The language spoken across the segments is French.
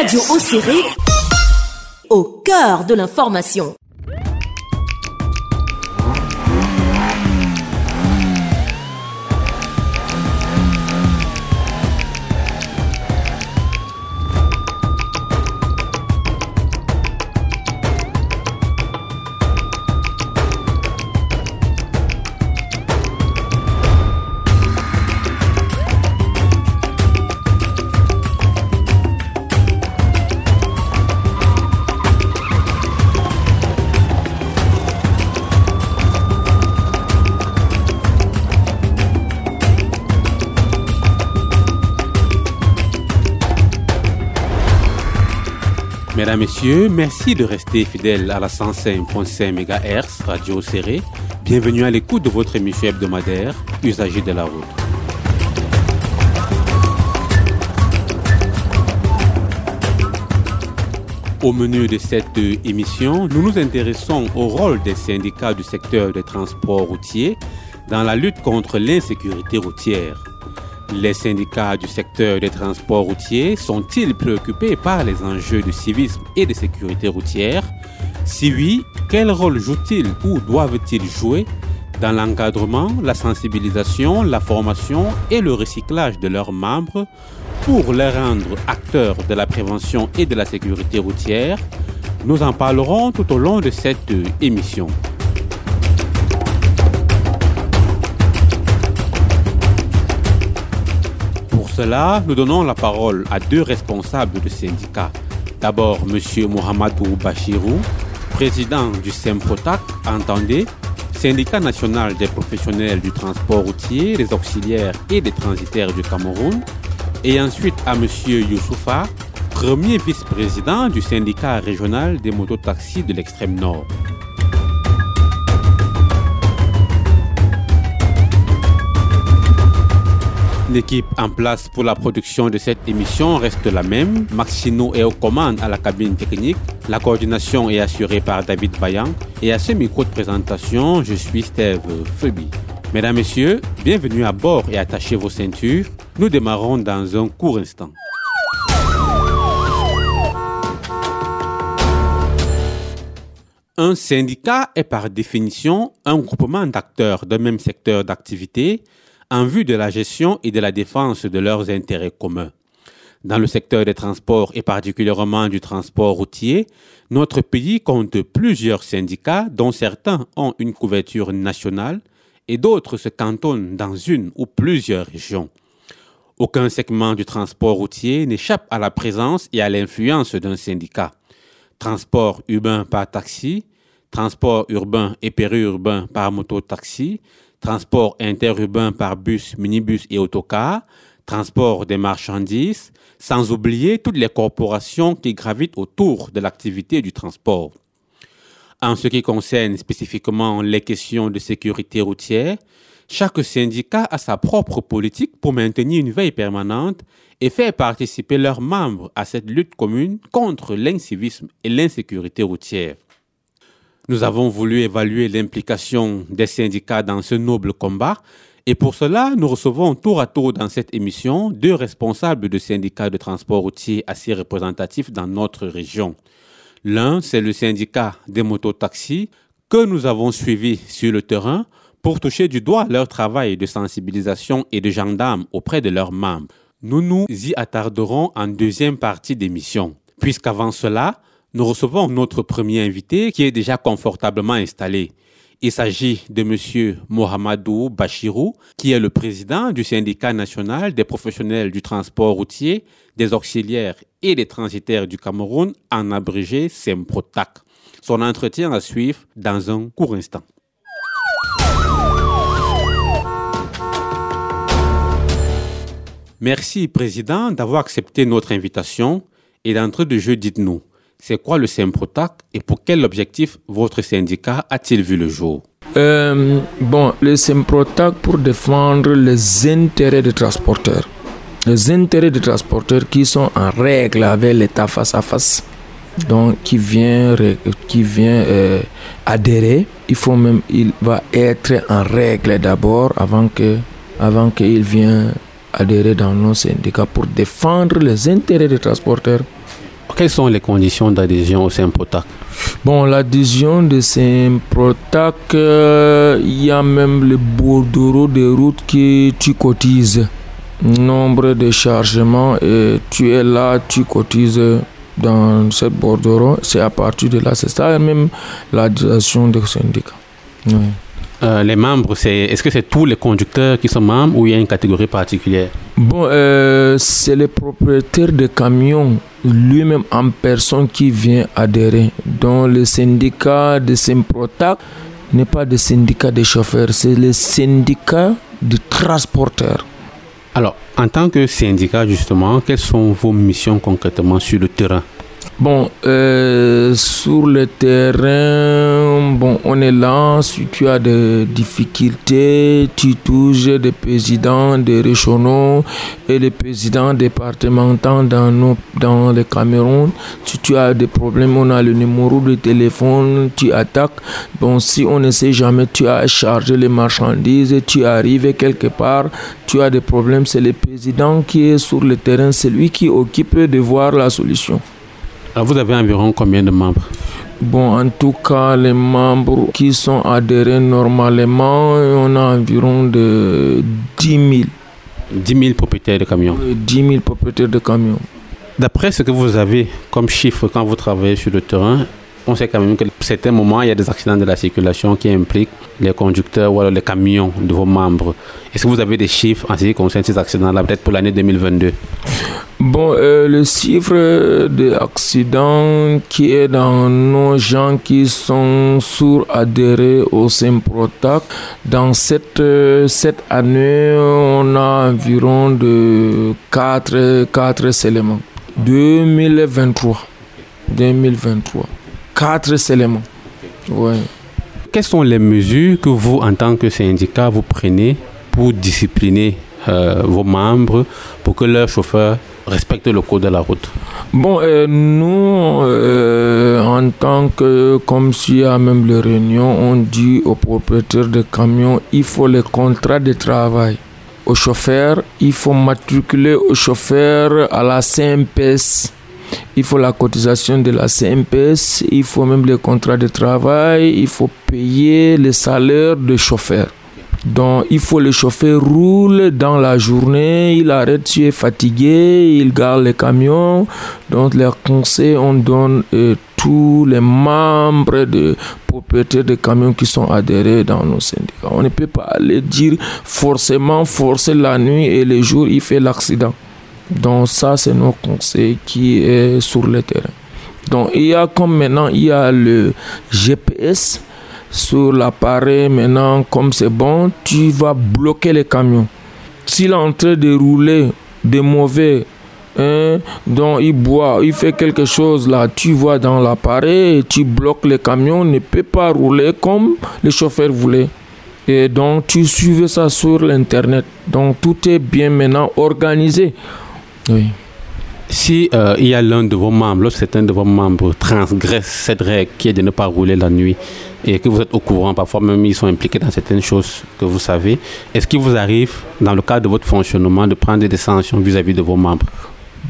Radio Océré, au cœur de l'information. Mesdames, Messieurs, merci de rester fidèles à la 105.5 MHz Radio Serré. Bienvenue à l'écoute de votre émission hebdomadaire Usagers de la route. Au menu de cette émission, nous nous intéressons au rôle des syndicats du secteur des transports routiers dans la lutte contre l'insécurité routière. Les syndicats du secteur des transports routiers sont-ils préoccupés par les enjeux de civisme et de sécurité routière? Si oui, quel rôle jouent-ils ou doivent-ils jouer dans l'encadrement, la sensibilisation, la formation et le recyclage de leurs membres pour les rendre acteurs de la prévention et de la sécurité routière? Nous en parlerons tout au long de cette émission. Cela, nous donnons la parole à deux responsables de syndicats. D'abord, M. Mohamedou Bachirou, président du SEMPROTAC, entendez, syndicat national des professionnels du transport routier, des auxiliaires et des transitaires du Cameroun. Et ensuite à M. Youssoufa, premier vice-président du syndicat régional des mototaxis de l'extrême nord. L'équipe en place pour la production de cette émission reste la même. Maxino est aux commandes à la cabine technique. La coordination est assurée par David Bayan. Et à ce micro de présentation, je suis Steve Phoebe. Mesdames, Messieurs, bienvenue à bord et attachez vos ceintures. Nous démarrons dans un court instant. Un syndicat est par définition un groupement d'acteurs d'un même secteur d'activité en vue de la gestion et de la défense de leurs intérêts communs. Dans le secteur des transports et particulièrement du transport routier, notre pays compte plusieurs syndicats dont certains ont une couverture nationale et d'autres se cantonnent dans une ou plusieurs régions. Aucun segment du transport routier n'échappe à la présence et à l'influence d'un syndicat. Transport urbain par taxi, transport urbain et périurbain par moto-taxi, transport interurbain par bus, minibus et autocar, transport des marchandises, sans oublier toutes les corporations qui gravitent autour de l'activité du transport. En ce qui concerne spécifiquement les questions de sécurité routière, chaque syndicat a sa propre politique pour maintenir une veille permanente et faire participer leurs membres à cette lutte commune contre l'incivisme et l'insécurité routière. Nous avons voulu évaluer l'implication des syndicats dans ce noble combat et pour cela, nous recevons tour à tour dans cette émission deux responsables de syndicats de transport routier assez représentatifs dans notre région. L'un, c'est le syndicat des mototaxis que nous avons suivi sur le terrain pour toucher du doigt leur travail de sensibilisation et de gendarmes auprès de leurs membres. Nous nous y attarderons en deuxième partie d'émission, puisqu'avant cela, nous recevons notre premier invité qui est déjà confortablement installé. Il s'agit de M. Mohamedou Bachirou, qui est le président du syndicat national des professionnels du transport routier, des auxiliaires et des transitaires du Cameroun, en abrégé SEMPROTAC. Son entretien à suivre dans un court instant. Merci, Président, d'avoir accepté notre invitation et d'entrer de jeu, dites-nous, c'est quoi le Semprotac et pour quel objectif votre syndicat a-t-il vu le jour euh, Bon, le Semprotac pour défendre les intérêts des transporteurs. Les intérêts des transporteurs qui sont en règle avec l'État face à face. Donc, qui vient, qui vient euh, adhérer, il faut même, il va être en règle d'abord avant que, avant qu'il vienne adhérer dans nos syndicats pour défendre les intérêts des transporteurs Quelles sont les conditions d'adhésion au Saint-Protac? Bon, l'adhésion de Saint-Protac, euh, il y a même le bordereau de route que tu cotises. Nombre de chargements et tu es là, tu cotises dans cette bordereau. C'est à partir de là, c'est ça même l'adhésion du syndicat. Oui. Euh, les membres, c'est, est-ce que c'est tous les conducteurs qui sont membres ou il y a une catégorie particulière? Bon, euh, c'est le propriétaire de camions lui-même en personne qui vient adhérer. Donc le syndicat de Semprotac n'est pas le syndicat des chauffeurs, c'est le syndicat des transporteurs. Alors, en tant que syndicat, justement, quelles sont vos missions concrètement sur le terrain? Bon, euh, sur le terrain, bon, on est là. Si tu as des difficultés, tu touches des présidents des régionaux et les présidents départementaux dans, dans le Cameroun. Si tu as des problèmes, on a le numéro de téléphone, tu attaques. Bon, si on ne sait jamais, tu as chargé les marchandises, tu arrives quelque part, tu as des problèmes, c'est le président qui est sur le terrain, c'est lui qui occupe de voir la solution. Alors vous avez environ combien de membres? Bon, en tout cas, les membres qui sont adhérés normalement, on a environ de 10 000. 10 000 propriétaires de camions 10 000 propriétaires de camions. D'après ce que vous avez comme chiffre quand vous travaillez sur le terrain, on sait quand même que certains moments, il y a des accidents de la circulation qui impliquent les conducteurs ou alors les camions de vos membres. Est-ce que vous avez des chiffres en ce qui concerne ces accidents-là, peut-être pour l'année 2022 Bon, euh, le chiffre d'accidents qui est dans nos gens qui sont sur adhérés au Semprotac, dans cette, euh, cette année, on a environ de 4, 4 éléments. 2023. 2023. 4 éléments. Ouais. Quelles sont les mesures que vous, en tant que syndicat, vous prenez pour discipliner euh, vos membres pour que leurs chauffeurs respectent le code de la route? Bon, euh, nous, euh, en tant que, comme y a même les réunions, on dit aux propriétaires de camions, il faut les contrats de travail. Aux chauffeurs, il faut matriculer aux chauffeurs à la CMPS. Il faut la cotisation de la CMPS, il faut même les contrats de travail, il faut payer les salaires des chauffeurs. Donc, il faut le chauffeur roule dans la journée, il arrête, tu es fatigué, il garde les camions. Donc, les conseils, on donne euh, tous les membres de propriétaires de camions qui sont adhérés dans nos syndicats. On ne peut pas aller dire forcément forcer la nuit et le jour, il fait l'accident. Donc, ça, c'est nos conseils qui est sur le terrain. Donc, il y a comme maintenant, il y a le GPS sur l'appareil maintenant, comme c'est bon, tu vas bloquer les camions. S'il est en train de rouler de mauvais, hein, donc il boit, il fait quelque chose là, tu vois dans l'appareil, tu bloques les camions, ne peut pas rouler comme le chauffeur voulait. Et donc tu suivais ça sur l'internet. Donc tout est bien maintenant organisé. Oui. Si euh, il y a l'un de vos membres, lorsque certains de vos membres transgresse cette règle qui est de ne pas rouler la nuit et que vous êtes au courant, parfois même ils sont impliqués dans certaines choses que vous savez, est-ce qu'il vous arrive, dans le cadre de votre fonctionnement, de prendre des sanctions vis-à-vis de vos membres?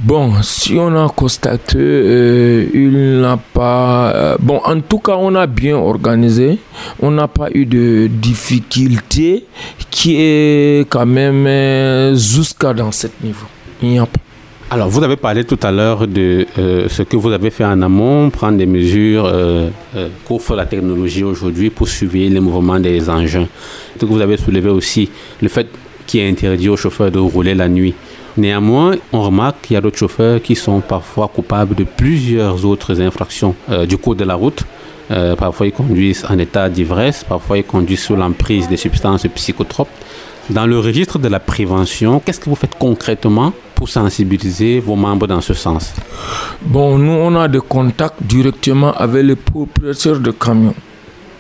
Bon, si on a constaté, euh, il n'a pas. euh, bon, en tout cas, on a bien organisé. On n'a pas eu de difficulté qui est quand même jusqu'à dans ce niveau. Il n'y a pas. Alors, vous avez parlé tout à l'heure de euh, ce que vous avez fait en amont, prendre des mesures euh, euh, qu'offre la technologie aujourd'hui pour suivre les mouvements des engins. Ce vous avez soulevé aussi, le fait qu'il est interdit aux chauffeurs de rouler la nuit. Néanmoins, on remarque qu'il y a d'autres chauffeurs qui sont parfois coupables de plusieurs autres infractions du code de la route. Parfois, ils conduisent en état d'ivresse, parfois, ils conduisent sous l'emprise des substances psychotropes. Dans le registre de la prévention, qu'est-ce que vous faites concrètement pour sensibiliser vos membres dans ce sens? Bon, nous, on a des contacts directement avec les propriétaires de camions.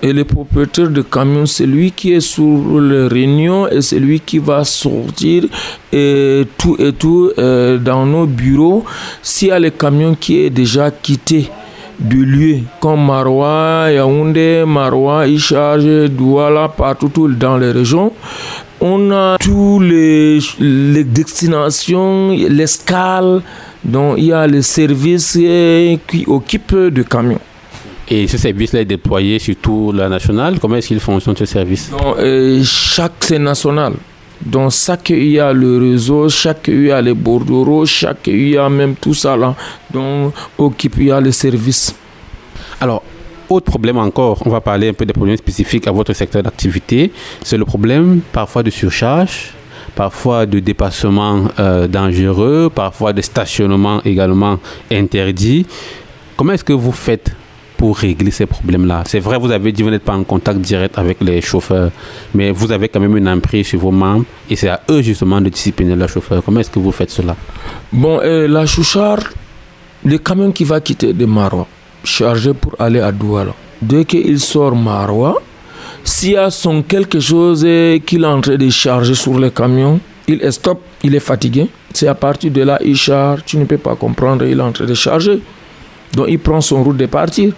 Et le propriétaire de camion, c'est lui qui est sur les réunions et c'est lui qui va sortir et tout et tout euh, dans nos bureaux. S'il y a le camion qui est déjà quitté du lieu, comme Marois, Yaoundé, Marois, Icharge, Douala, partout tout dans les régions, on a tous les, les destinations, l'escale, donc il y a les services qui occupent de camions. Et ce service-là est déployé sur tout la nationale. Comment est-ce qu'il fonctionne ce service? Donc, euh, Chaque c'est national. Donc chaque il a le réseau, chaque il a les bordereaux, chaque il a même tout ça là. Donc occupe il a les services. Alors, autre problème encore, on va parler un peu des problèmes spécifiques à votre secteur d'activité. C'est le problème parfois de surcharge, parfois de dépassement euh, dangereux, parfois de stationnement également interdit. Comment est-ce que vous faites pour régler ces problèmes-là? C'est vrai, vous avez dit que vous n'êtes pas en contact direct avec les chauffeurs, mais vous avez quand même une emprise sur vos membres et c'est à eux justement de discipliner leurs chauffeurs. Comment est-ce que vous faites cela? Bon, euh, la chouchard, le camion qui va quitter de Marois, chargé pour aller à Douala, dès qu'il sort Marois, s'il y a son quelque chose qu'il est en train de charger sur le camion, il est stop, il est fatigué. C'est à partir de là, il charge, tu ne peux pas comprendre, il est en train de charger. Donc il prend son route de partir.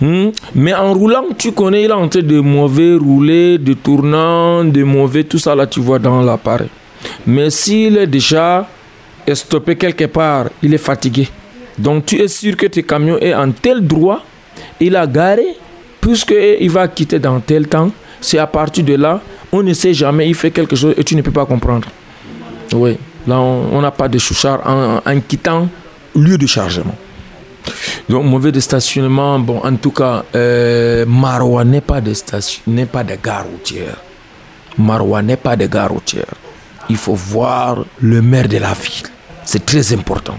Hmm? Mais en roulant, tu connais, il est en train de mauvais rouler, de tournant, de mauvais, tout ça là, tu vois dans l'appareil. Mais s'il est déjà stoppé quelque part, il est fatigué. Donc tu es sûr que tes camions est en tel droit, il a garé, puisqu'il va quitter dans tel temps. C'est à partir de là, on ne sait jamais, il fait quelque chose et tu ne peux pas comprendre. Oui, là on n'a pas de chouchard en, en quittant lieu de chargement. Donc mauvais de stationnement, bon en tout cas, euh, Maroua n'est pas de station, n'est pas de gare routière. Maroua n'est pas de gare routière. Il faut voir le maire de la ville. C'est très important.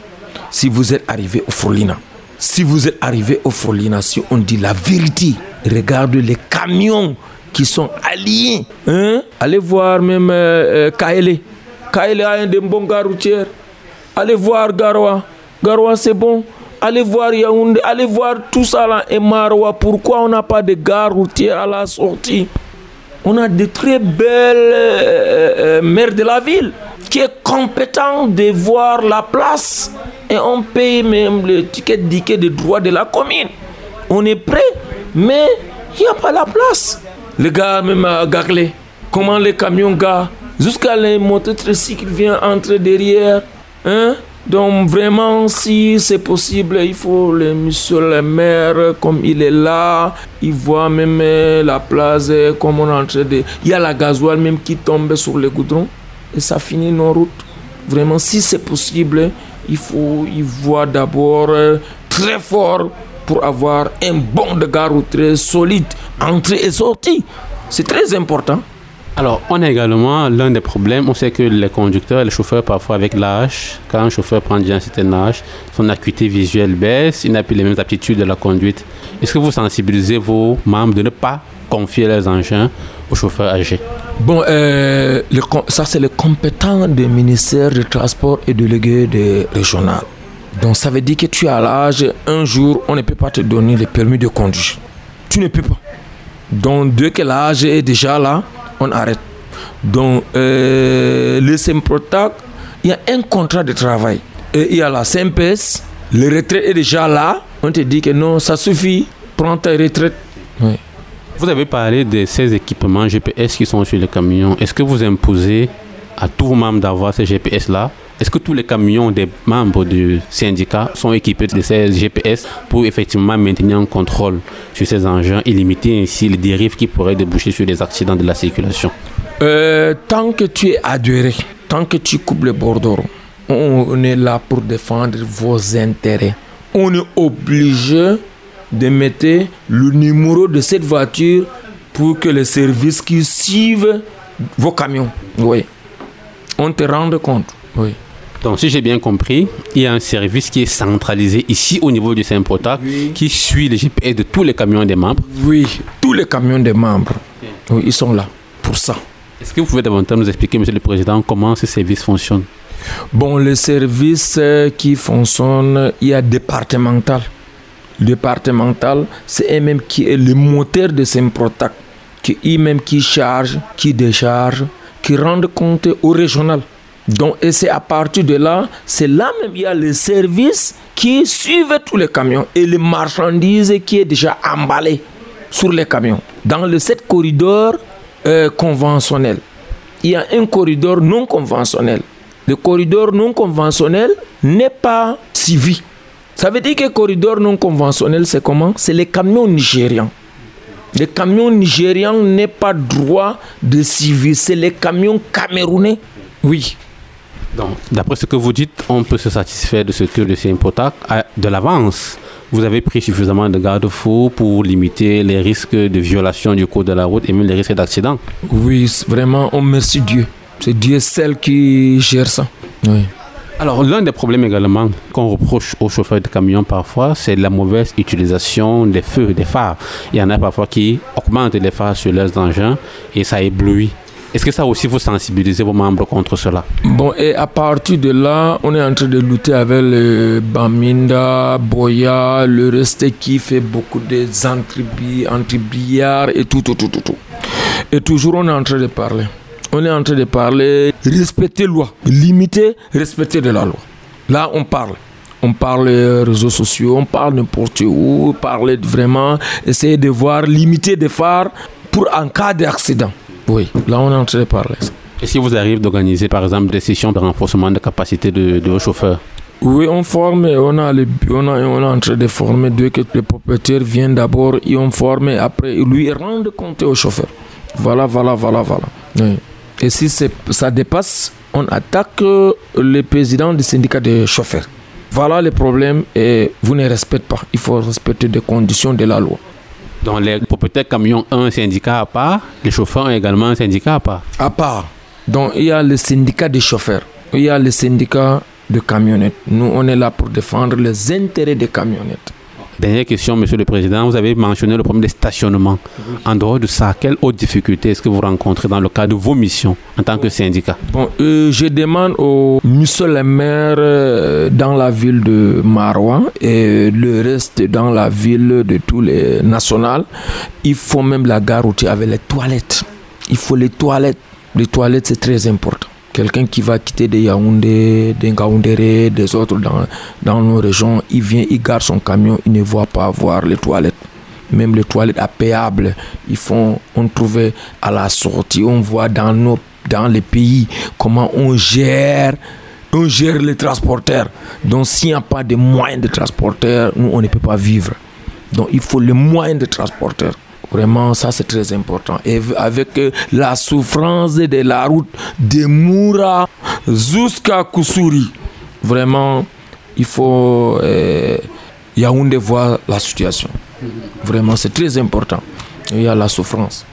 Si vous êtes arrivé au Frolina, si vous êtes arrivé au Frolina, si on dit la vérité, regarde les camions qui sont alliés. Hein? Allez voir même euh, euh, Kaele. Kaele a un de bon gare routière. Allez voir Garoua. Garoua c'est bon allez voir Yaoundé, allez voir tout ça là et Maroua. Pourquoi on n'a pas de gare routière à la sortie? On a de très belles euh, euh, maires de la ville qui est compétent de voir la place et on paye même le ticket d'équité de droit de la commune. On est prêt, mais il n'y a pas la place. Les gars, même à Gaglé, comment les camions gars, jusqu'à les motocycles viennent entrer derrière. Hein? Donc vraiment, si c'est possible, il faut le monsieur le maire, comme il est là, il voit même la place, comme on de... Il y a la gasoil même qui tombe sur le goudron et ça finit nos routes. Vraiment, si c'est possible, il faut y voir d'abord très fort pour avoir un bon de gare très solide, entrée et sortie. C'est très important. Alors, on a également l'un des problèmes. On sait que les conducteurs, les chauffeurs, parfois avec l'âge, quand un chauffeur prend déjà un certain âge, son acuité visuelle baisse, il n'a plus les mêmes aptitudes de la conduite. Est-ce que vous sensibilisez vos membres de ne pas confier leurs engins aux chauffeurs âgés? Bon, euh, ça c'est le compétent du ministère du Transport et délégué de régional. Donc ça veut dire que tu as l'âge, un jour, on ne peut pas te donner le permis de conduire. Tu ne peux pas. Donc dès que l'âge est déjà là, on arrête. Donc, euh, le SEMPROTAC, il y a un contrat de travail. Et il y a la CMPS, le retrait est déjà là. On te dit que non, ça suffit, prends ta retraite. Vous avez parlé de ces équipements GPS qui sont sur les camions. Est-ce que vous imposez à tous vos membres d'avoir ces GPS-là est-ce que tous les camions des membres du syndicat sont équipés de ces GPS pour effectivement maintenir un contrôle sur ces engins et limiter ainsi les dérives qui pourraient déboucher sur des accidents de la circulation? Euh, Tant que tu es adhéré, tant que tu coupes le bordereau, on est là pour défendre vos intérêts. On est obligé de mettre le numéro de cette voiture pour que les services qui suivent vos camions, oui, on te rende compte. Oui. Donc, si j'ai bien compris, il y a un service qui est centralisé ici au niveau du Saint-Protac qui suit les GPS de tous les camions des membres. Oui, tous les camions des membres. Oui, ils sont là pour ça. Est-ce que vous pouvez davantage nous expliquer, Monsieur le Président, comment ce service fonctionne? Bon, le service euh, qui fonctionne, il y a départemental. Départemental, c'est eux-mêmes qui est le moteur de Saint-Protac, qui eux-mêmes qui charge, qui décharge, qui rendent compte au régional. Donc, et c'est à partir de là, c'est là même il y a les services qui suivent tous les camions et les marchandises qui est déjà emballées sur les camions. Dans le 7 corridors euh, conventionnels, il y a un corridor non conventionnel. Le corridor non conventionnel n'est pas suivi. Ça veut dire que le corridor non conventionnel, c'est comment? C'est les camions nigérians. Les camions nigérians n'ont pas droit de suivi. C'est les camions camerounais. Oui. Donc, d'après ce que vous dites, on peut se satisfaire de ce que le CIMPOTAC a de l'avance. Vous avez pris suffisamment de garde-fous pour limiter les risques de violation du code de la route et même les risques d'accident. Oui, vraiment, on remercie Dieu. C'est Dieu seul qui gère ça. Oui. Alors, l'un des problèmes également qu'on reproche aux chauffeurs de camions parfois, c'est la mauvaise utilisation des feux, des phares. Il y en a parfois qui augmentent les phares sur leurs engins et ça éblouit. Est-ce que ça aussi vous sensibilisez vos membres contre cela? Bon, et à partir de là, on est en train de lutter avec le Baminda, Boya, le reste qui fait beaucoup de antibriards et tout, tout, tout, tout, tout. Et toujours, on est en train de parler on est en train de parler respecter la loi, limiter, respecter de la loi. Là, on parle. On parle réseaux sociaux, on parle n'importe où, parler vraiment, essayer de voir, limiter des phares pour un cas d'accident. Oui, là, on est en train de parler. Et si vous arrivez d'organiser, par exemple, des sessions de renforcement de capacité de, de chauffeurs oui, on forme, on, a on, a, on est en train de former, dès que le propriétaire vient d'abord, ils ont formé, après, lui rendre compte au chauffeur. Voilà, voilà, voilà, voilà. Oui. Et si ça dépasse, on attaque euh, le président du syndicat des chauffeurs. Voilà le problème et vous ne respectez pas. Il faut respecter les conditions de la loi. Donc les propriétaires camions ont un syndicat à part, les chauffeurs ont également un syndicat à part À part. Donc il y a le syndicat des chauffeurs, il y a le syndicat de camionnettes. Nous, on est là pour défendre les intérêts des camionnettes. Dernière question, Monsieur le Président. Vous avez mentionné le problème des stationnements. En dehors de ça, quelles autres difficultés est-ce que vous rencontrez dans le cadre de vos missions en tant que syndicat? Bon, euh, je demande au monsieur le maire euh, dans la ville de Marois et le reste dans la ville de tous les nationales. Il faut même la gare routière avec les toilettes. Il faut les toilettes. Les toilettes, c'est très important quelqu'un qui va quitter des Yaoundé, des Ngaoundéré, des autres dans, dans nos régions, il vient, il garde son camion, il ne voit pas voir les toilettes. Même les toilettes payables, ils font, on trouvait à la sortie, on voit dans, nos, dans les pays comment on gère on gère les transporteurs. Donc s'il n'y a pas de moyens de transporteurs, nous, on ne peut pas vivre. Donc il faut les moyens de transporteurs. Vraiment, ça c'est très important. Et avec euh, la souffrance de la route de Moura jusqu'à Kusuri, vraiment, il faut euh, Yaoundé voir la situation. Vraiment, c'est très important. Il y a la souffrance.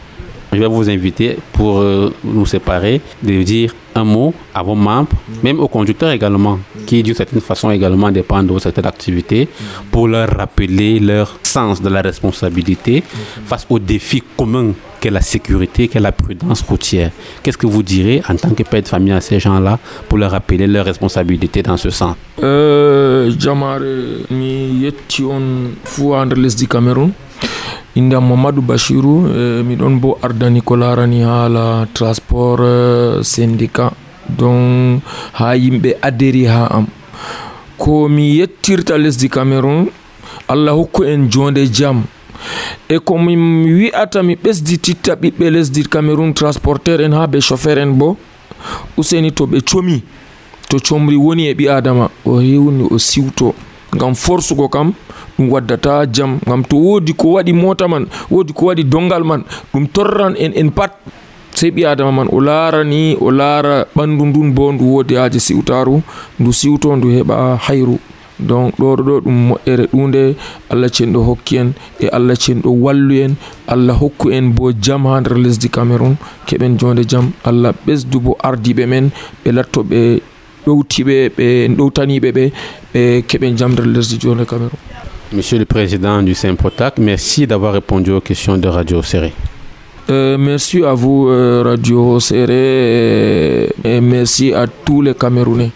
Je vais vous inviter pour euh, nous séparer de dire un mot à vos membres, même aux conducteurs également, qui d'une certaine façon également dépendent de cette activité, pour leur rappeler leur sens de la responsabilité face aux défis communs qu'est la sécurité, qu'est la prudence routière. Qu'est-ce que vous direz en tant que père de famille à ces gens-là pour leur rappeler leur responsabilité dans ce sens? Euh, Cameroun inde am mamadou bachiru eh, miɗon bo ardani ko larani haala transport eh, syndicat. Don ha yimɓe adéri ha am. Ko mi yettirta lesdi cameron allah hokku en jonde jaam e komi wi'ata mi ɓesdititta ɓiɓɓe lesdi cameron transporteur en ha ɓe chauffeur en bo useni to ɓe comi to comri woni e ɓi adama. O hewni o siwto. ngam forsugo kam ɗum waddata jam gam to wodi ko waɗi mota man wodi ko waɗi dongal man ɗum torran en en pat. Sey ɓi adama man o laara ni o laara ɓandu ndun bo ndu wodi haji siwtaru ndu siwto ndu heɓa hayru. Donc ɗo ɗo ɗum moƴƴere ɗunde allah cenɗo hokki en e allah cenɗo wallu en allah hokku en bo jam ha nder lesdi cameron keɓen jonde jam allah ɓesdu bo ardiɓe men ɓe lattoɓe ɗowtiɓe ɓe ɗowtaniɓe ɓe ɓe keɓen jam nder lesdi jonde cameron Monsieur le Président du Saint-Protac, merci d'avoir répondu aux questions de Radio Serré. Euh, merci à vous, euh, Radio Serré, et, merci à tous les Camerounais.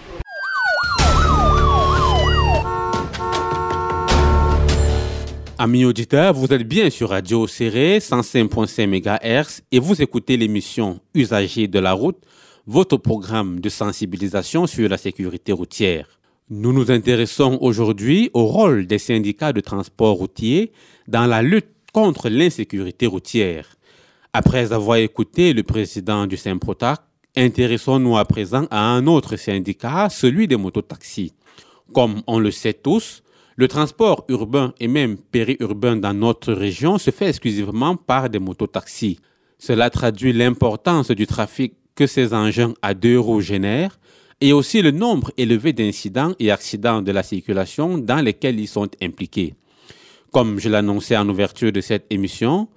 Amis auditeurs, vous êtes bien sur Radio Serré 105.5 MHz et vous écoutez l'émission Usagers de la route, votre programme de sensibilisation sur la sécurité routière. Nous nous intéressons aujourd'hui au rôle des syndicats de transport routier dans la lutte contre l'insécurité routière. Après avoir écouté le président du Saint-Protac Intéressons-nous à présent à un autre syndicat, celui des mototaxis. Comme on le sait tous, le transport urbain et même périurbain dans notre région se fait exclusivement par des mototaxis. Cela traduit l'importance du trafic que ces engins à deux roues génèrent et aussi le nombre élevé d'incidents et accidents de la circulation dans lesquels ils sont impliqués. Comme je l'annonçais en ouverture de cette émission,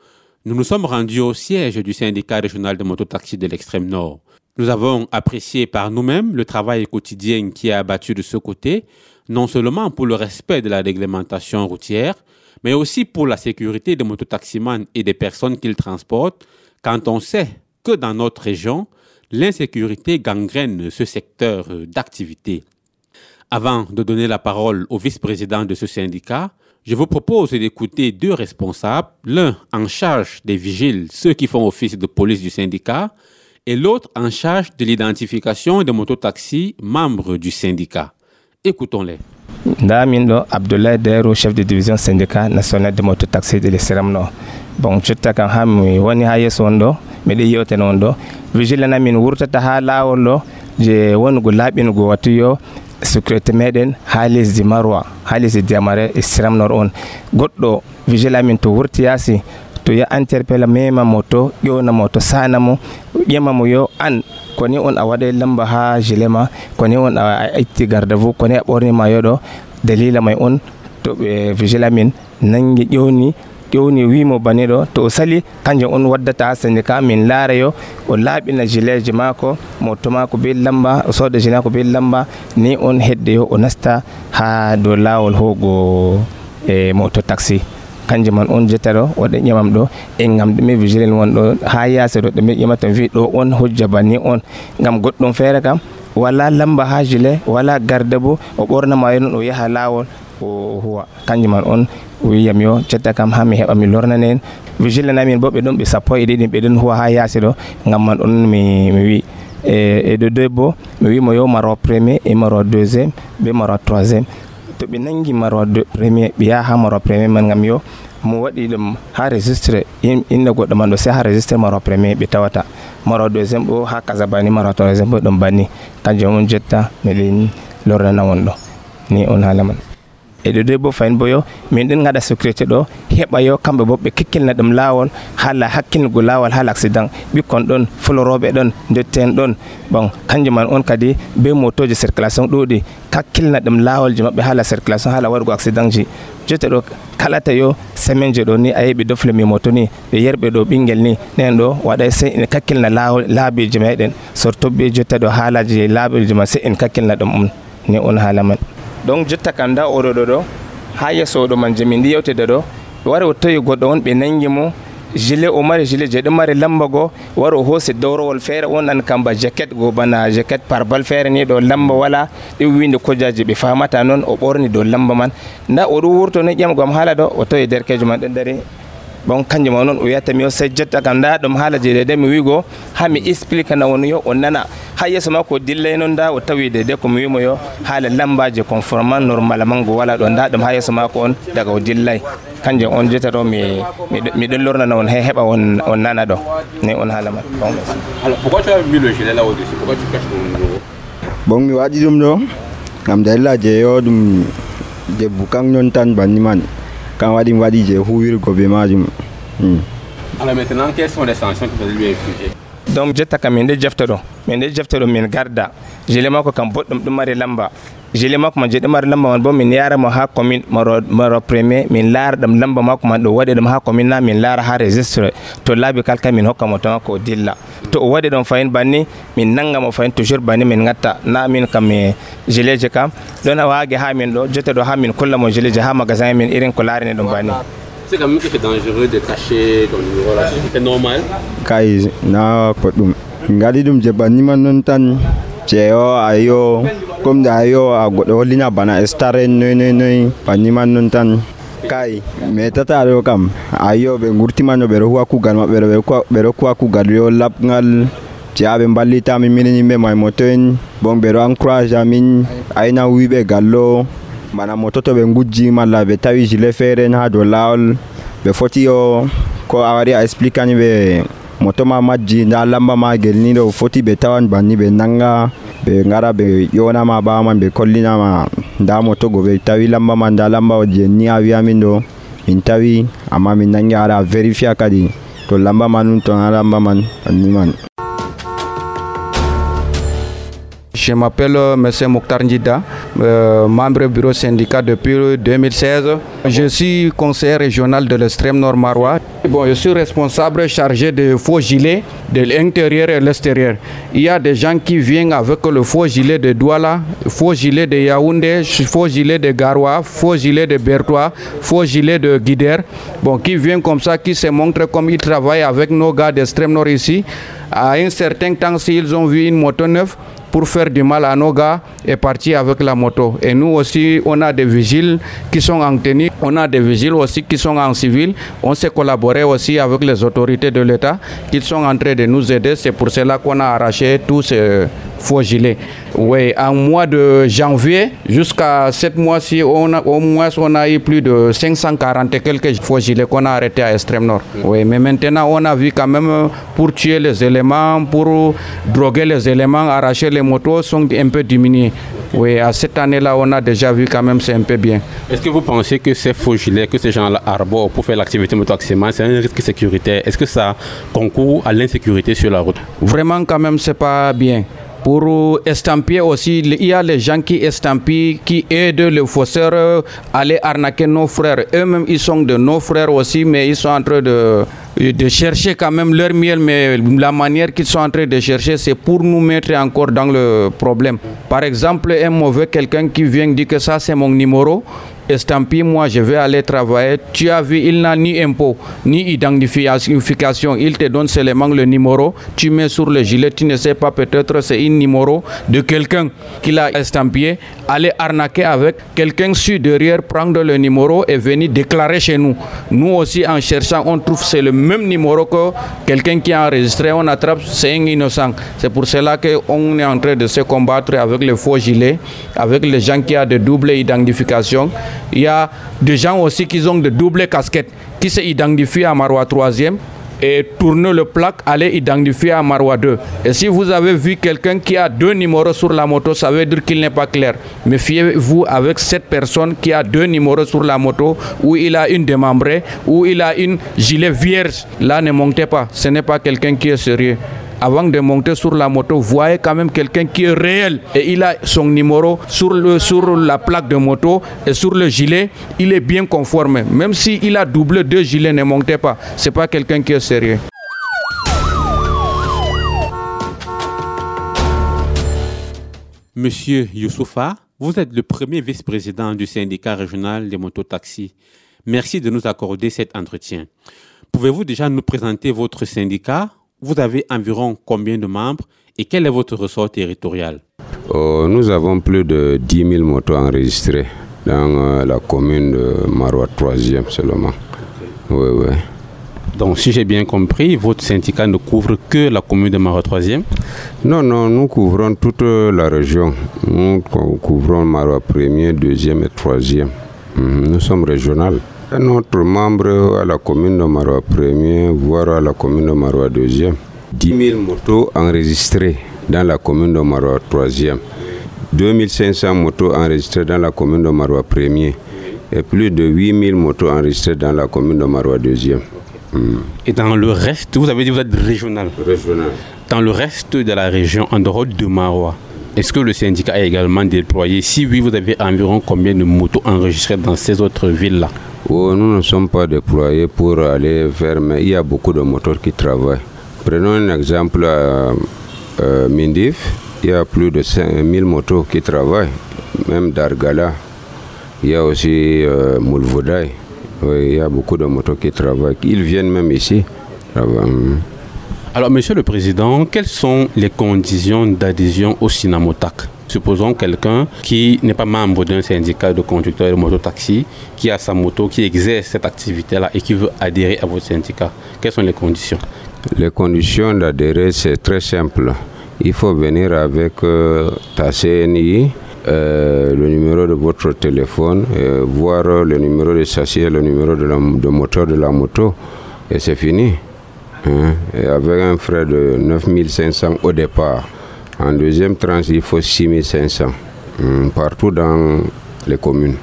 nous nous sommes rendus au siège du syndicat régional de mototaxi de l'extrême nord. Nous avons apprécié par nous-mêmes le travail quotidien qui est abattu de ce côté, non seulement pour le respect de la réglementation routière, mais aussi pour la sécurité des mototaximans et des personnes qu'ils transportent, quand on sait que dans notre région, l'insécurité gangrène ce secteur d'activité. Avant de donner la parole au vice-président de ce syndicat, je vous propose d'écouter deux responsables, l'un en charge des vigiles, ceux qui font office de police du syndicat, et l'autre en charge de l'identification des mototaxis membres du syndicat. Écoutons-les. Chef de division syndicat national de mototaxi de Nord. Bon, jotta kan ha mi woni ha yeeso on ɗo miɗe yewtene on ɗo vigile na min wurtata ha lawol ɗo je wongo laaɓingo wattuyo sécurité meɗen ha lesdi maroa ha lesdi diamare e siramnor on. Goɗɗo vigile amin to wurti yaasi to ya interpella mema moto ƴewna to sanamo mo. Ƴema yo an koni on a waɗa lamba ha gilet ma. Koni on a itti garde vous koni a ɓornima yoɗo dalila may on. To ɓe vigile amin nangi ƴewni ƴewni wimo bani ɗo to o sali kanjum on waddata syndicat min laara yo o laaɓina gilet ji mako moto mako be lamba o sooda mako be lamba ni on hedde yo o nasta ha dow lawol hogo e moto taxi kanjum man on jetta ɗo waɗa ƴamam ɗo e gam ɗume vigilel wonɗo ha yaasi ɗo ɗume ƴamata wi ɗo on hujja banni on gam goɗɗum feere kam wala lamba ha gilet wala garde bo o ɓornama yo non o yaaha lawol o huwa. Kanjum on wiyam yo jetta kam ha mi heɓa mi lornane en vigile namin bo ɓe ɗon ɓe sappo e ɗiɗi ɓe huwa ha yaasi ɗo gam man on mi mi wi. E de deux bo mi wimo yo maro premier e maro deuxiéme be maro troisiéme to ɓe nangi maro premier ɓe yaha ha maro premier man gam yo mo waɗi ɗum ha registre. Inde goɗɗo man ɗo se ha registre maro premier ɓe tawata. Maro deuxiéme ɓo ha kasabani maro troisiéme bo ɗum banni kanjum on jetta miɗen lornana won ɗo ni on haala man e ɗo bo fayin bo yo min ɗin gaɗa sécurité ɗo heɓa yo kamɓe bo ɓe kikkilna ɗum lawol haala hakkilnugo lawol haala accident ɓikkon ɗon fuloroɓe ɗon dotten ɗon bon kanjum man on kadi be motoji circulation ɗuuɗi kakkilna ɗum lawolji maɓɓe haala circulation haala waɗugo accident ji jotta ɗo kalata yo semaine je ɗo ni a yeɓi dofle mi moto ni ɓe yerɓe ɗo ɓinguel ni nen ɗo waɗa se en kakkilna lawol laabiji meɗen surtout ɓe jotta ɗo haalaji laabiji ma se en kakkilna ɗum on ni on haala man donc jotta kam nda oɗo ɗo ɗo ha yesso ɗo man je min ndi yewtede ɗo wari o tawi goɗɗo on ɓe nangi mo gilet o mari gilet je ɗo mari lamba go wari o hoosi dowrowol feere on an kam ba jacket go bana jacket parbal feere ni ɗo lamba wala ɗum winde kojaji ɓe famata noon o ɓorni dow lamba man nda oɗo wurto ni ƴamgam haala ɗo o tawi derkejo man ɗon dari bon kanjum ma noon o wiyata mi yo sey jotta kam nda ɗum haala je de mi wigo ha mi explique na won yo o nana. Ha yeeso makko o dillay noon nda o tawi de de komi wimo yo haala lambaji conformant normal mango wala ɗo nda ɗum ha yeeso makko on daga o dillay kanjum on jotta ɗo mi miɗon lornana on he heɓa on on nana ɗo ni on haala man bon pourquoi tu as mis le gilet là au-dessus Pourquoi tu caches ton numéro bon mi waɗi ɗum ɗo ngam dalila je yo ɗum je bukang non tan banni man waɗi je huwirgo be majum Hmm. Alors maintenant, quelles sont les sanctions que vous allez lui infliger? Donc jotta kam min nde jefta ɗo min nde jefta ɗo min garda gilet makko kam boɗɗum ɗum mari lamba gilet makko man je ɗum mari lamba man bo min yaramo ha commune maro maro premier min laara ɗum lamba makko man ɗo waɗi ɗum ha commune na min laara ha registre. To laabi kalka min hokka mo to makko o dilla. To o waɗi ɗon fayin banni min nangamo fayin toujours banni min gatta na min kam gilet ji kam. Ɗon a waagi ha min ɗo jotta ɗo ha min kullamo gilet ji ha magasin min irin ko larini ɗum banni. C'est quand même que c'est dangereux de cacher ton numéro là. C'est normal. kai na ko ɗum min gaɗi ɗum je banni man non tan yo ayo. De ayo a goɗɗo hollina bana stare noy noy noy banni man non tan. Kai metata ɗo kam. Ayo ɓe gurtimano ɓeɗo huwa kugal maɓɓe ɗo ɓeɗo kuwa kugal yo laɓgal je ha ɓe mballitami minin yimɓe may moto en. Bon ɓeɗo encourage amin ayna wiɓe gallo bana moto to ɓe gujji malla ɓe tawi gilet feere ha dow lawol ɓe foti yo. Ko a wari a expliquani ɓe moto ma majji nda lamba ma gelni ɗo foti ɓe tawan banni ɓe nanga ɓe gara ɓe yonama ɓawa man ɓe kollinama nda moto go ɓe tawi lamba man nda lamba je ni a wiyamin ɗo min tawi amma min nangi ara vérifier kadi. To lamba man ɗum ton ha lamba man banni man Je m'appelle euh, M. Mokhtar Ndida, euh, membre bureau syndicat depuis 2016. Je suis conseiller régional de l'extrême nord marois. Bon, je suis responsable chargé de faux gilets de l'intérieur et de l'extérieur. Il y a des gens qui viennent avec le faux gilet de Douala, faux gilet de Yaoundé, faux gilet de Garoua, faux gilet de Bertois, faux gilet de Guider, bon, qui viennent comme ça, qui se montrent comme ils travaillent avec nos gars d'extrême nord ici. À un certain temps, s'ils ont vu une moto neuve, pour faire du mal à nos gars est parti avec la moto. Et nous aussi, on a des vigiles qui sont en tenue, on a des vigiles aussi qui sont en civil. On s'est collaboré aussi avec les autorités de l'État qui sont en train de nous aider. C'est pour cela qu'on a arraché tous ces faux gilets. Oui, en mois de janvier jusqu'à cette mois-ci, on a, au moins on a eu plus de 540 et quelques faux gilets qu'on a arrêtés à Extrême Nord. Oui, mais maintenant on a vu quand même pour tuer les éléments, pour droguer les éléments, arracher les motos sont un peu diminués. Oui, à cette année-là, on a déjà vu quand même c'est un peu bien. Est-ce que vous pensez que ces faux gilets que ces gens-là arborent pour faire l'activité motoaxément, c'est un risque sécuritaire? Est-ce que ça concourt à l'insécurité sur la route? Vraiment, quand même, c'est pas bien pour estampiller aussi, il y a les gens qui estampillent, qui aident les faussaires à aller arnaquer nos frères. Eux-mêmes, ils sont de nos frères aussi, mais ils sont en train de, de chercher quand même leur miel, mais la manière qu'ils sont en train de chercher, c'est pour nous mettre encore dans le problème. Par exemple, un mauvais quelqu'un qui vient dire que ça, c'est mon numéro estampille, moi je vais aller travailler. Tu as vu, il n'a ni impôt, ni identification. Il te donne seulement le numéro. Tu mets sur le gilet, tu ne sais pas, peut-être c'est un numéro de quelqu'un qui l'a estampillé. Aller arnaquer avec quelqu'un sur derrière, prendre le numéro et venir déclarer chez nous. Nous aussi, en cherchant, on trouve c'est le même numéro que quelqu'un qui a enregistré. On attrape, c'est un innocent. C'est pour cela qu'on est en train de se combattre avec les faux gilets, avec les gens qui ont de double identification. Il y a des gens aussi qui ont de double casquettes, qui s'identifient à Marois 3e et tournent le plaque, aller identifier à Marois 2. Et si vous avez vu quelqu'un qui a deux numéros sur la moto, ça veut dire qu'il n'est pas clair. Méfiez-vous avec cette personne qui a deux numéros sur la moto, où il a une démembrée, où il a une gilet vierge. Là, ne montez pas. Ce n'est pas quelqu'un qui est sérieux avant de monter sur la moto, voyez quand même quelqu'un qui est réel et il a son numéro sur, la plaque de moto et sur le gilet, il est bien conforme. Même s'il il a doublé deux gilets, ne montez pas. C'est pas quelqu'un qui est sérieux. Monsieur Youssoufa, vous êtes le premier vice-président du syndicat régional des mototaxis. Merci de nous accorder cet entretien. Pouvez-vous déjà nous présenter votre syndicat? Vous avez environ combien de membres et quel est votre ressort territorial Oh, nous avons plus de 10 000 motos enregistrées dans euh, la commune de Marois 3e seulement. Oui, oui. Donc, si j'ai bien compris, votre syndicat ne couvre que la commune de Marois 3e Non, non, nous couvrons toute la région. Nous cou- couvrons Marois 1er, 2e et 3e. Mhm, Nous sommes régionales. Notre membre à la commune de Marois 1er, voire à la commune de Marois 2e. 10 000 motos enregistrées dans la commune de Marois 3e. 2500 motos enregistrées dans la commune de Marois 1er. Et plus de 8000 motos enregistrées dans la commune de Marois 2e. Et dans le reste, vous avez dit que vous êtes régional. Régional. Dans le reste de la région, en dehors de Marois, est-ce que le syndicat est également déployé Si oui, vous avez environ combien de motos enregistrées dans ces autres villes-là? Oh, nous ne sommes pas déployés pour aller vers, mais il y a beaucoup de moteurs qui travaillent. Prenons un exemple à euh, Mindif, il y a plus de 5000 motos qui travaillent, même d'Argala. Il y a aussi euh, il y a beaucoup de motos qui travaillent. Ils viennent même ici. travailler. Alors, Monsieur le Président, quelles sont les conditions d'adhésion au Sinamotac? Supposons quelqu'un qui n'est pas membre d'un syndicat de conducteurs de mototaxi, qui a sa moto, qui exerce cette activité-là et qui veut adhérer à votre syndicat. Quelles sont les conditions? Les conditions d'adhérer, c'est très simple. Il faut venir avec euh, ta CNI, euh, le numéro de votre téléphone, voir le numéro de châssis le numéro de, la- de moteur de la moto, et c'est fini. Hein, et avec un frais de 9500 au départ. En deuxième tranche, il faut 6500 hum, partout dans les communes.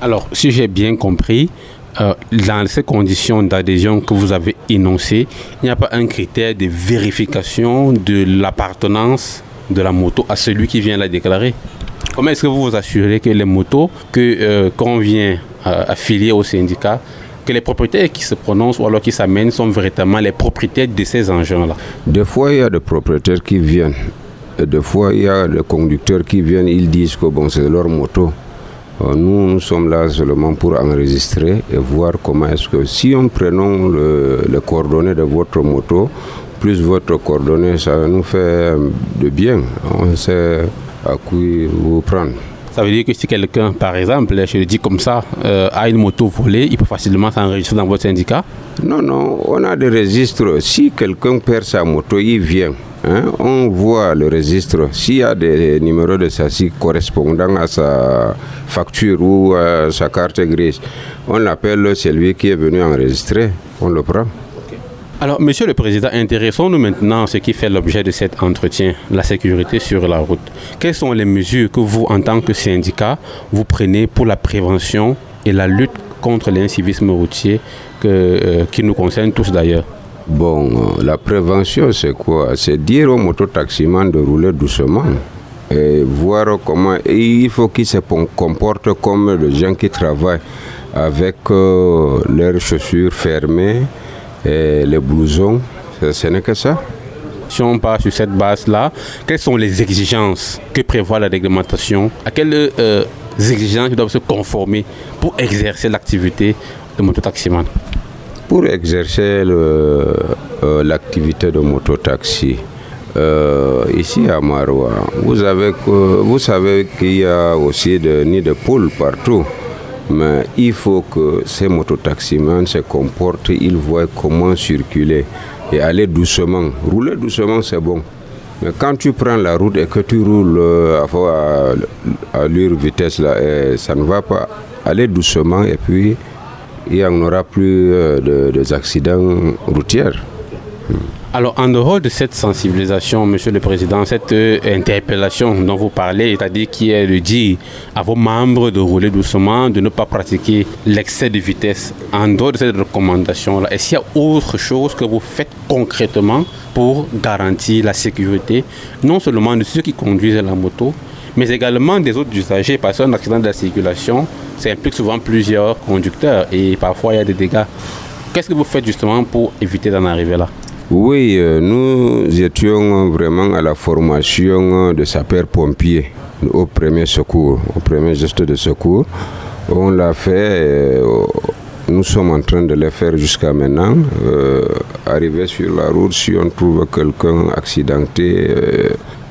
Alors, si j'ai bien compris, euh, dans ces conditions d'adhésion que vous avez énoncées, il n'y a pas un critère de vérification de l'appartenance de la moto à celui qui vient la déclarer. Comment est-ce que vous vous assurez que les motos euh, qu'on vient euh, affilier au syndicat, que les propriétaires qui se prononcent ou alors qui s'amènent sont véritablement les propriétaires de ces engins-là Des fois, il y a des propriétaires qui viennent. Et des fois, il y a des conducteurs qui viennent, ils disent que bon, c'est leur moto. Euh, Nous, nous sommes là seulement pour enregistrer et voir comment est-ce que si on prenons le, les coordonnées de votre moto, plus votre coordonnée, ça nous fait de bien. On sait à qui vous prendre. Ça veut dire que si quelqu'un, par exemple, je le dis comme ça, euh, a une moto volée, il peut facilement s'enregistrer dans votre syndicat Non, non, on a des registres. Si quelqu'un perd sa moto, il vient. hein, on voit le registre. S'il y a des numéros de châssis correspondant à sa facture ou à sa carte grise, on appelle celui qui est venu enregistrer. On le prend. Alors, Monsieur le Président, intéressons-nous maintenant à ce qui fait l'objet de cet entretien, la sécurité sur la route. Quelles sont les mesures que vous, en tant que syndicat, vous prenez pour la prévention et la lutte contre l'incivisme routier euh, qui nous concerne tous d'ailleurs? Bon, euh, la prévention, c'est quoi? C'est dire aux mototaximans de rouler doucement et voir comment. et il faut qu'ils se comportent comme les gens qui travaillent avec euh, leurs chaussures fermées et les blousons. Ce- n'est que ça. Si on part sur cette base-là, quelles sont les exigences que prévoit la réglementation? À quelles euh, exigences doivent se conformer pour exercer l'activité de mototaximan? Pour exercer euh, l'activité de mototaxi, euh, ici à Maroua, vous, avez vous savez qu'il y a aussi des nids de poules partout. Mais il faut que ces mototaximans se comportent, ils voient comment circuler et aller doucement. Rouler doucement, c'est bon. Mais quand tu prends la route et que tu roules euh, à, à, vitesse, là, ça ne va pas. Aller doucement et puis il n'y en aura plus euh, de, des accidents routiers. Alors, en dehors de cette sensibilisation, Monsieur le Président, cette euh, interpellation dont vous parlez, c'est-à-dire qui est de dire à vos membres de rouler doucement, de ne pas pratiquer l'excès de vitesse, en dehors de cette recommandation-là, est-ce qu'il y a autre chose que vous faites concrètement pour garantir la sécurité, non seulement de ceux qui conduisent la moto, mais également des autres usagers, parce qu'un accident de la circulation, ça implique souvent plusieurs conducteurs et parfois il y a des dégâts. Qu'est-ce que vous faites justement pour éviter d'en arriver là? Oui, euh, nous étions vraiment à la formation de sapeurs-pompiers au premier secours, au premier geste de secours. On l'a fait, euh, nous sommes en train de le faire jusqu'à maintenant. Euh, arriver sur la route, si on trouve quelqu'un accidenté,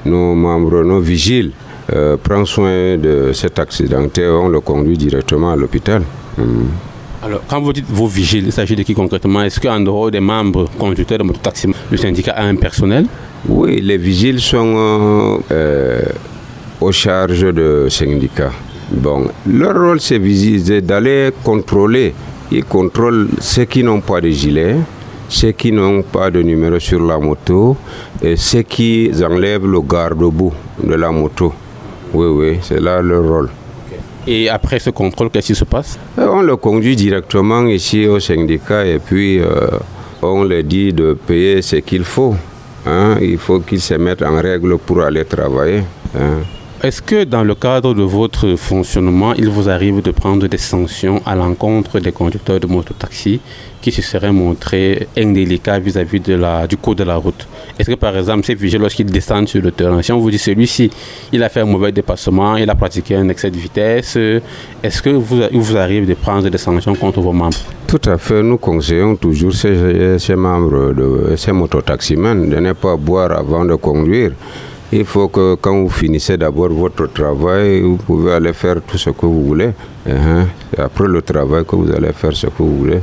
nos membres, nos vigiles, prennent soin de cet accidenté, on le conduit directement à l'hôpital. Mm. Alors, quand vous dites vos vigiles, il s'agit de qui concrètement? Est-ce qu'en dehors des membres conducteurs de mototaxi, le syndicat a un personnel? Oui, les vigiles sont euh, aux charges de syndicats. Bon, leur rôle, c'est d'aller contrôler. Ils contrôlent ceux qui n'ont pas de gilet, ceux qui n'ont pas de numéro sur la moto et ceux qui enlèvent le garde-boue de la moto. Oui, oui, c'est là leur rôle. Et après ce contrôle, qu'est-ce qui se passe Et on le conduit directement ici au syndicat et puis euh, on leur dit de payer ce qu'il faut. hein. Il faut qu'ils se mettent en règle pour aller travailler. hein. Est-ce que dans le cadre de votre fonctionnement, il vous arrive de prendre des sanctions à l'encontre des conducteurs de mototaxi qui se seraient montrés indélicats vis-à-vis du code de la route? Est-ce que par exemple, ces vigiles, lorsqu'ils descendent sur le terrain, si on vous dit celui-ci, il a fait un mauvais dépassement, il a pratiqué un excès de vitesse, est-ce que vous arrive de prendre des sanctions contre vos membres? Tout à fait, nous conseillons toujours ces, ces membres, de ces mototaximens de ne pas boire avant de conduire. Il faut que quand vous finissez d'abord votre travail, vous pouvez aller faire tout ce que vous voulez. hein. C'est après le travail que vous allez faire ce que vous voulez.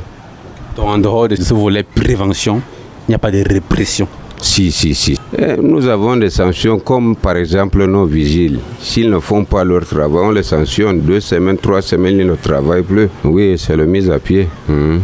Donc en dehors de ce volet prévention, il n'y a pas de répression. Si, si, si. Et nous avons des sanctions comme par exemple nos vigiles. S'ils ne font pas leur travail, on les sanctionne. Deux semaines, trois semaines, ils ne travaillent plus. Oui, c'est le mise à pied. Mhm.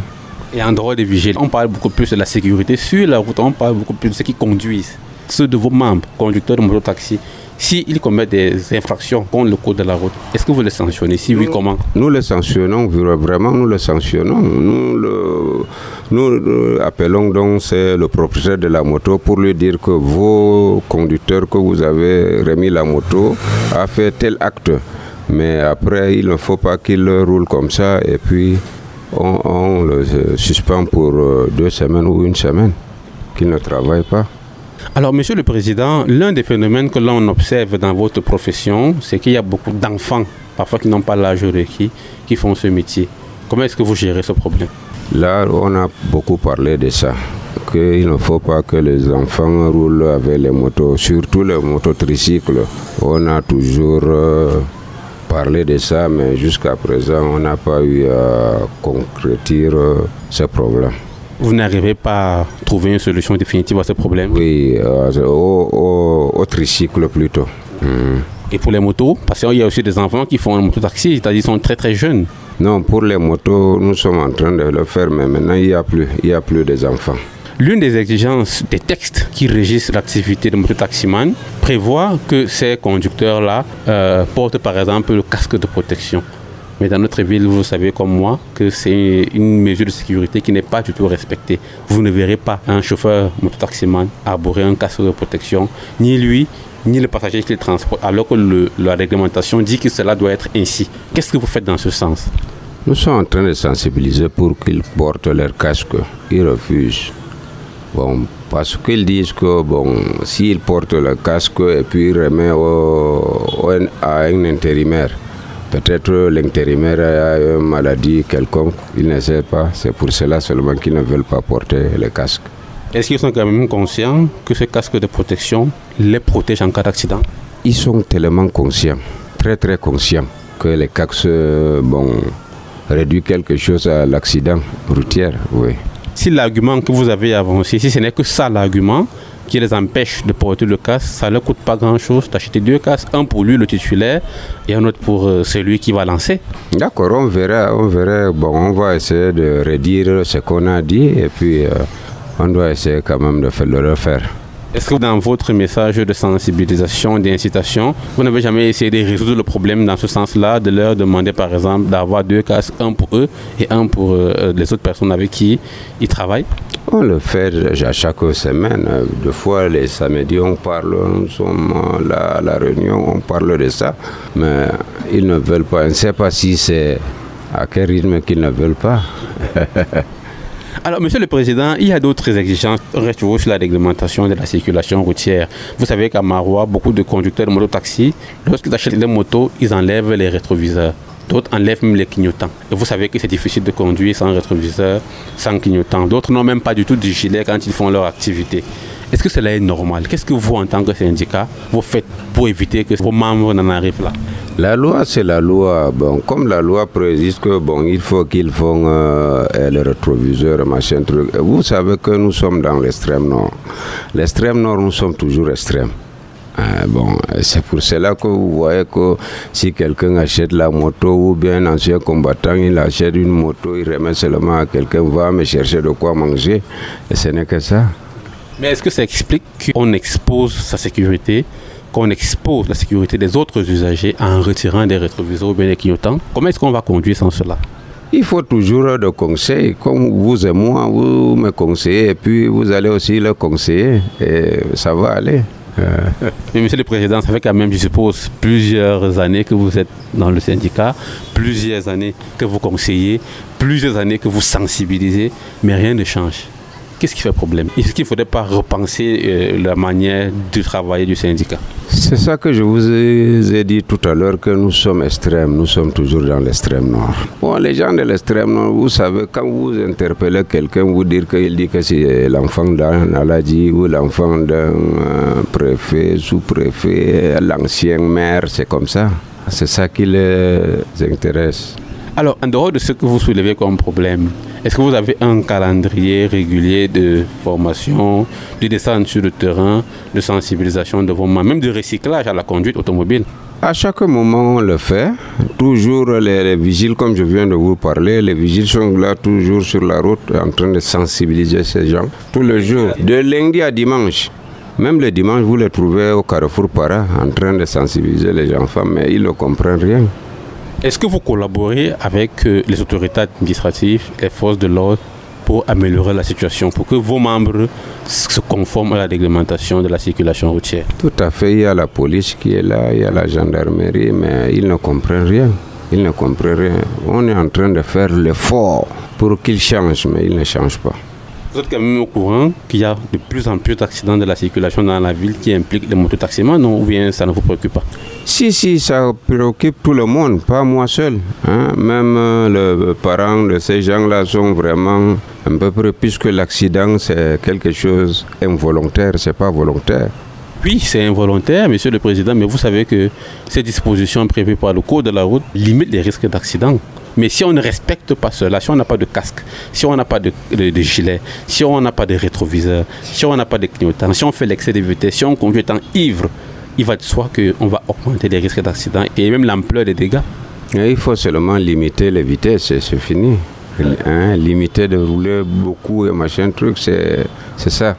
Et en dehors des vigiles, on parle beaucoup plus de la sécurité sur la route, on parle beaucoup plus de ceux qui conduisent, ceux de vos membres, conducteurs de mototaxi. S'ils commettent des infractions contre le code de la route, est-ce que vous les sanctionnez? Si oui, comment? Nous les sanctionnons, vraiment, nous les sanctionnons. Nous, le, nous appelons donc le propriétaire de la moto pour lui dire que vos conducteurs que vous avez remis la moto a fait tel acte. Mais après, il ne faut pas qu'il roule comme ça et puis on, le suspend pour euh, deux semaines ou une semaine, qu'il ne travaille pas. Alors, Monsieur le Président, l'un des phénomènes que l'on observe dans votre profession, c'est qu'il y a beaucoup d'enfants, parfois qui n'ont pas l'âge requis, qui font ce métier. Comment est-ce que vous gérez ce problème? Là, on a beaucoup parlé de ça, qu'il ne faut pas que les enfants roulent avec les motos, surtout les motos tricycles. On a toujours euh, parlé de ça, mais jusqu'à présent, on n'a pas eu à concrétiser euh, ce problème. Vous n'arrivez pas à trouver une solution définitive à ce problème? Oui, euh, au, tricycle plutôt. Hmm. Et pour les motos? Parce qu'il y a aussi des enfants qui font un mototaxi, c'est-à-dire sont très très jeunes. Non, pour les motos, nous sommes en train de le faire, mais maintenant il n'y a plus, il y a plus des enfants. L'une des exigences des textes qui régissent l'activité de mototaximan prévoit que ces conducteurs-là euh, portent par exemple le casque de protection. Mais dans notre ville, vous savez comme moi que c'est une mesure de sécurité qui n'est pas du tout respectée. Vous ne verrez pas un chauffeur mototaximan arborer un casque de protection, ni lui, ni le passager qui le transporte, alors que la réglementation dit que cela doit être ainsi. Qu'est-ce que vous faites dans ce sens? Nous sommes en train de sensibiliser pour qu'ils portent leur casque. Ils refusent. Bon, parce qu'ils disent que bon, s'ils portent le casque et puis ils remettent à un intérimaire, Peut-être l'intérimaire a une maladie quelconque, il ne sait pas. C'est pour cela seulement qu'ils ne veulent pas porter le casque. Est-ce qu'ils sont quand même conscients que ce casque de protection les protège en cas d'accident? Ils sont tellement conscients, très très conscients, que les casques bon, réduit quelque chose à l'accident routier. Oui. Si l'argument que vous avez avancé, si ce n'est que ça l'argument, qui les empêche de porter le casque, ça ne leur coûte pas grand-chose d'acheter deux casques, un pour lui, le titulaire, et un autre pour euh, celui qui va lancer. D'accord, on verra, on verra. Bon, on va essayer de redire ce qu'on a dit, et puis euh, on doit essayer quand même de le refaire. Est-ce que dans votre message de sensibilisation, d'incitation, vous n'avez jamais essayé de résoudre le problème dans ce sens-là, de leur demander par exemple d'avoir deux casques, un pour eux et un pour euh, les autres personnes avec qui ils travaillent? On le fait à chaque semaine. Deux fois les samedis, on parle, nous sommes là à la réunion, on parle de ça, mais ils ne veulent pas. On ne sait pas si c'est à quel rythme qu'ils ne veulent pas. Alors, Monsieur le Président, il y a d'autres exigences. reste sur la réglementation de la circulation routière. Vous savez qu'à Marois, beaucoup de conducteurs de mototaxi, lorsqu'ils achètent des motos, ils enlèvent les rétroviseurs. D'autres enlèvent même les clignotants. Et vous savez que c'est difficile de conduire sans rétroviseur, sans clignotant. D'autres n'ont même pas du tout de gilet quand ils font leur activité. Est-ce que cela est normal? Qu'est-ce que vous, en tant que syndicat, vous faites pour éviter que vos membres n'en arrivent là? La loi, c'est la loi. Bon, comme la loi précise que bon, il faut qu'ils font euh, le rétroviseur, machin truc. Vous savez que nous sommes dans l'extrême nord. L'extrême nord, nous sommes toujours extrêmes. Euh, bon, c'est pour cela que vous voyez que si quelqu'un achète la moto ou bien un ancien combattant, il achète une moto, il remet seulement à quelqu'un, va me chercher de quoi manger. Et ce n'est que ça. Mais est-ce que ça explique qu'on expose sa sécurité, qu'on expose la sécurité des autres usagers en retirant des rétroviseurs ou bien des clignotants? Comment est-ce qu'on va conduire sans cela? Il faut toujours de conseils, comme vous et moi, vous me conseillez et puis vous allez aussi le conseiller et ça va aller. Mais Monsieur le Président, ça fait quand même, je suppose, plusieurs années que vous êtes dans le syndicat, plusieurs années que vous conseillez, plusieurs années que vous sensibilisez, mais rien ne change. Qu'est-ce qui fait problème? Est-ce qu'il ne faudrait pas repenser euh, la manière de travailler du syndicat? C'est ça que je vous ai, dit tout à l'heure, que nous sommes extrêmes, nous sommes toujours dans l'extrême nord. Bon, les gens de l'extrême nord, vous savez, quand vous interpellez quelqu'un, vous dites qu'il dit que c'est l'enfant d'un Aladji ou l'enfant d'un euh, préfet, sous-préfet, l'ancien maire, c'est comme ça. C'est ça qui les intéresse. Alors, en dehors de ce que vous soulevez comme problème, est-ce que vous avez un calendrier régulier de formation, de descente sur le terrain, de sensibilisation de vos membres, même de recyclage à la conduite automobile? À chaque moment, on le fait. Toujours les, les, vigiles, comme je viens de vous parler, les vigiles sont là toujours sur la route en train de sensibiliser ces gens. Tous les jours, de lundi à dimanche. Même le dimanche, vous les trouvez au carrefour Para en train de sensibiliser les enfants, mais ils ne comprennent rien. Est-ce que vous collaborez avec euh, les autorités administratives, les forces de l'ordre pour améliorer la situation, pour que vos membres se conforment à la réglementation de la circulation routière? Tout à fait, il y a la police qui est là, il y a la gendarmerie, mais ils ne comprennent rien. Ils ne comprennent rien. On est en train de faire l'effort pour qu'ils changent, mais ils ne changent pas. Vous êtes quand même au courant qu'il y a de plus en plus d'accidents de la circulation dans la ville qui impliquent les mototaximans, non? Ou bien ça ne vous préoccupe pas? Si, si, ça préoccupe tout le monde, pas moi seul. Hein? Même euh, les parents de ces gens-là sont vraiment un peu près, puisque l'accident c'est quelque chose involontaire, c'est pas volontaire. Oui, c'est involontaire, monsieur le président, mais vous savez que ces dispositions prévues par le code de la route limitent les risques d'accident. Mais si on ne respecte pas cela, si on n'a pas de casque, si on n'a pas de, gilet, si on n'a pas de rétroviseur, si on n'a pas de clignotant, si on fait l'excès de vitesse, si on conduit étant ivre, il va de soi qu'on va augmenter les risques d'accident et même l'ampleur des dégâts. Il faut seulement limiter les vitesses et c'est fini. Hein, limiter de rouler beaucoup et machin truc, c'est ça.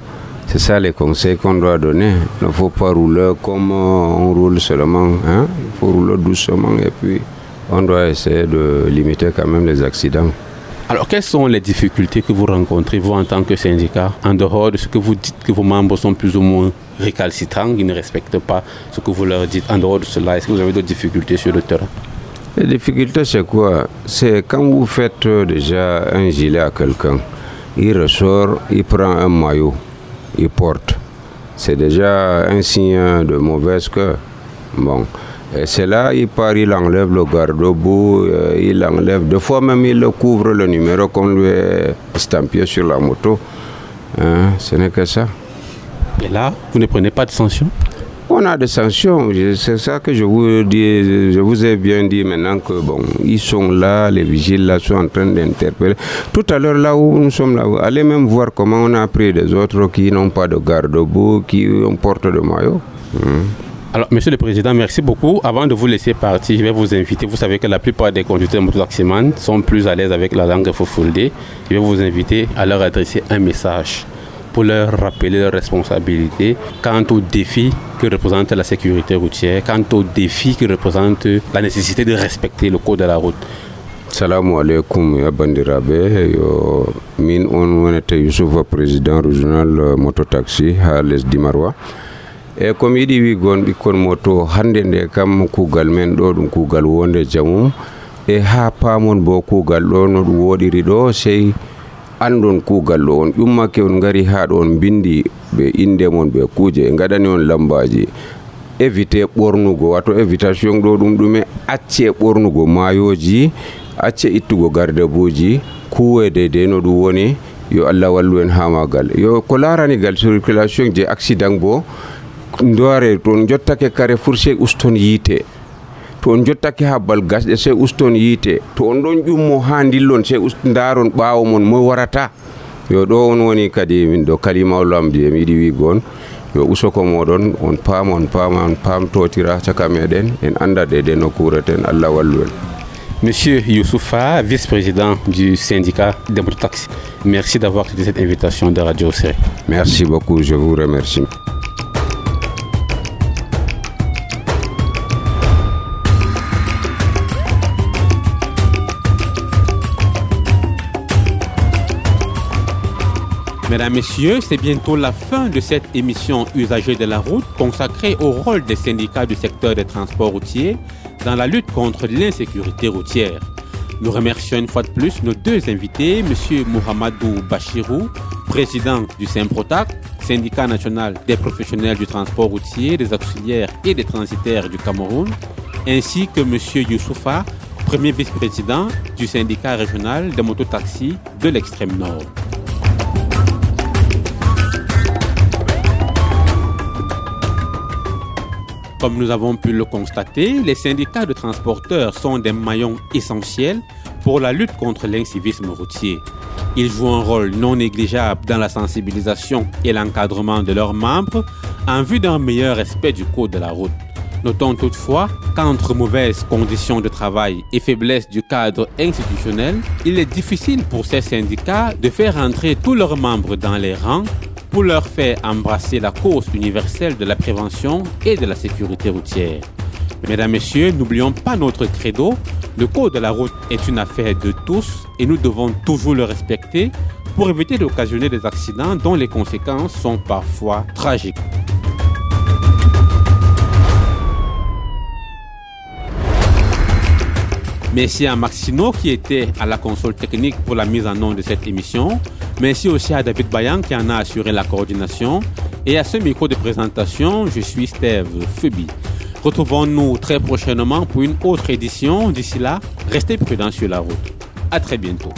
C'est ça les conseils qu'on doit donner. Il ne faut pas rouler comme on roule seulement. Hein? Il faut rouler doucement et puis on doit essayer de limiter quand même les accidents. Alors, quelles sont les difficultés que vous rencontrez, vous, en tant que syndicat, en dehors de ce que vous dites que vos membres sont plus ou moins récalcitrants, ils ne respectent pas ce que vous leur dites, en dehors de cela, est-ce que vous avez d'autres difficultés sur le terrain? Les difficultés, c'est quoi? C'est quand vous faites déjà un gilet à quelqu'un, il ressort, il prend un maillot, il porte. C'est déjà un signe de mauvaise cœur. Bon. Et c'est là, il part, il enlève le garde-boue, euh, il enlève, deux fois même il le couvre le numéro qu'on lui a estampillé sur la moto. Hein, ce n'est que ça. Et là, vous ne prenez pas de sanctions On a des sanctions, c'est ça que je vous dis, je vous ai bien dit maintenant que bon, ils sont là, les vigiles là sont en train d'interpeller. Tout à l'heure là où nous sommes là, allez même voir comment on a pris des autres qui n'ont pas de garde-boue, qui portent de maillot. Hein. Alors, Monsieur le Président, merci beaucoup. Avant de vous laisser partir, je vais vous inviter. Vous savez que la plupart des conducteurs mototaximans sont plus à l'aise avec la langue Fofulde. Je vais vous inviter à leur adresser un message pour leur rappeler leurs responsabilités quant aux défis que représente la sécurité routière, quant aux défis que représente la nécessité de respecter le code de la route. salamu alaikum ya bandiraɓe yo min on wonete youssoufa président régional mototaxi ha lesdi eyyi komi yiiɗi wigon ɓikkon motto hande nde kam kuugal men ɗo ɗum kuugal wonde jamum. E ha pamon bo kuugal ɗo no ɗum woɗiri ɗo sey andon kuugal ɗo on. Ƴummake on gari ha ɗo on bindi ɓe inde mon ɓe kuuje e gaɗani on lambaji évité ɓornugo wato évitation ɗo ɗum ɗume acce ɓornugo mayoji acce ittugo gardebuji kuwe deydey no ɗum woni yo allah wallu en ha magal yo ko larani gal circulation je accident bo ndore to on jottake kare fourché uston yiite. To on jottake habbal gasɗe sey uston yiite. To on ɗon ƴummo ha dillon sey daron ɓawo mon mo warata. Yo ɗo on woni kadi min ɗo kalimawlo am je mi yiɗi wigon yo usoko moɗon on paam on paama on pamtotira caka meɗen. En anda dede no kureten allah wallu en Monsieur Youssoufa, vice-président du syndicat des mototaxis, merci d'avoir accepté cette invitation de Radio Série. Merci beaucoup, je vous remercie. Mesdames, Messieurs, c'est bientôt la fin de cette émission Usagers de la route consacrée au rôle des syndicats du secteur des transports routiers dans la lutte contre l'insécurité routière. Nous remercions une fois de plus nos deux invités, M. Mohamedou Bachirou, président du SYMPROTAC, syndicat national des professionnels du transport routier, des auxiliaires et des transitaires du Cameroun, ainsi que M. Youssoufa, premier vice-président du syndicat régional des mototaxis de l'extrême nord. Comme nous avons pu le constater, les syndicats de transporteurs sont des maillons essentiels pour la lutte contre l'incivisme routier. Ils jouent un rôle non négligeable dans la sensibilisation et l'encadrement de leurs membres en vue d'un meilleur respect du code de la route. Notons toutefois qu'entre mauvaises conditions de travail et faiblesse du cadre institutionnel, il est difficile pour ces syndicats de faire entrer tous leurs membres dans les rangs pour leur faire embrasser la cause universelle de la prévention et de la sécurité routière. Mesdames, Messieurs, n'oublions pas notre credo. Le code de la route est une affaire de tous et nous devons toujours le respecter pour éviter d'occasionner des accidents dont les conséquences sont parfois tragiques. Merci à Maxino qui était à la console technique pour la mise en œuvre de cette émission. Merci aussi à David Bayan qui en a assuré la coordination. Et à ce micro de présentation, je suis Steve Fubi. Retrouvons-nous très prochainement pour une autre édition. D'ici là, restez prudents sur la route. À très bientôt.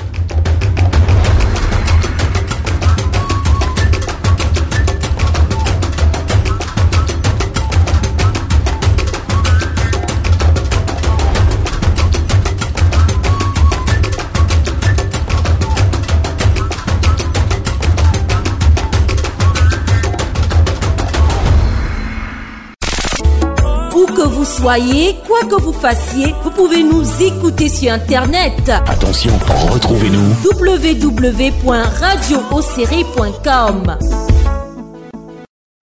Vous soyez, quoi que vous fassiez, vous pouvez nous écouter sur Internet. Attention, retrouvez-nous www.radioocéré.com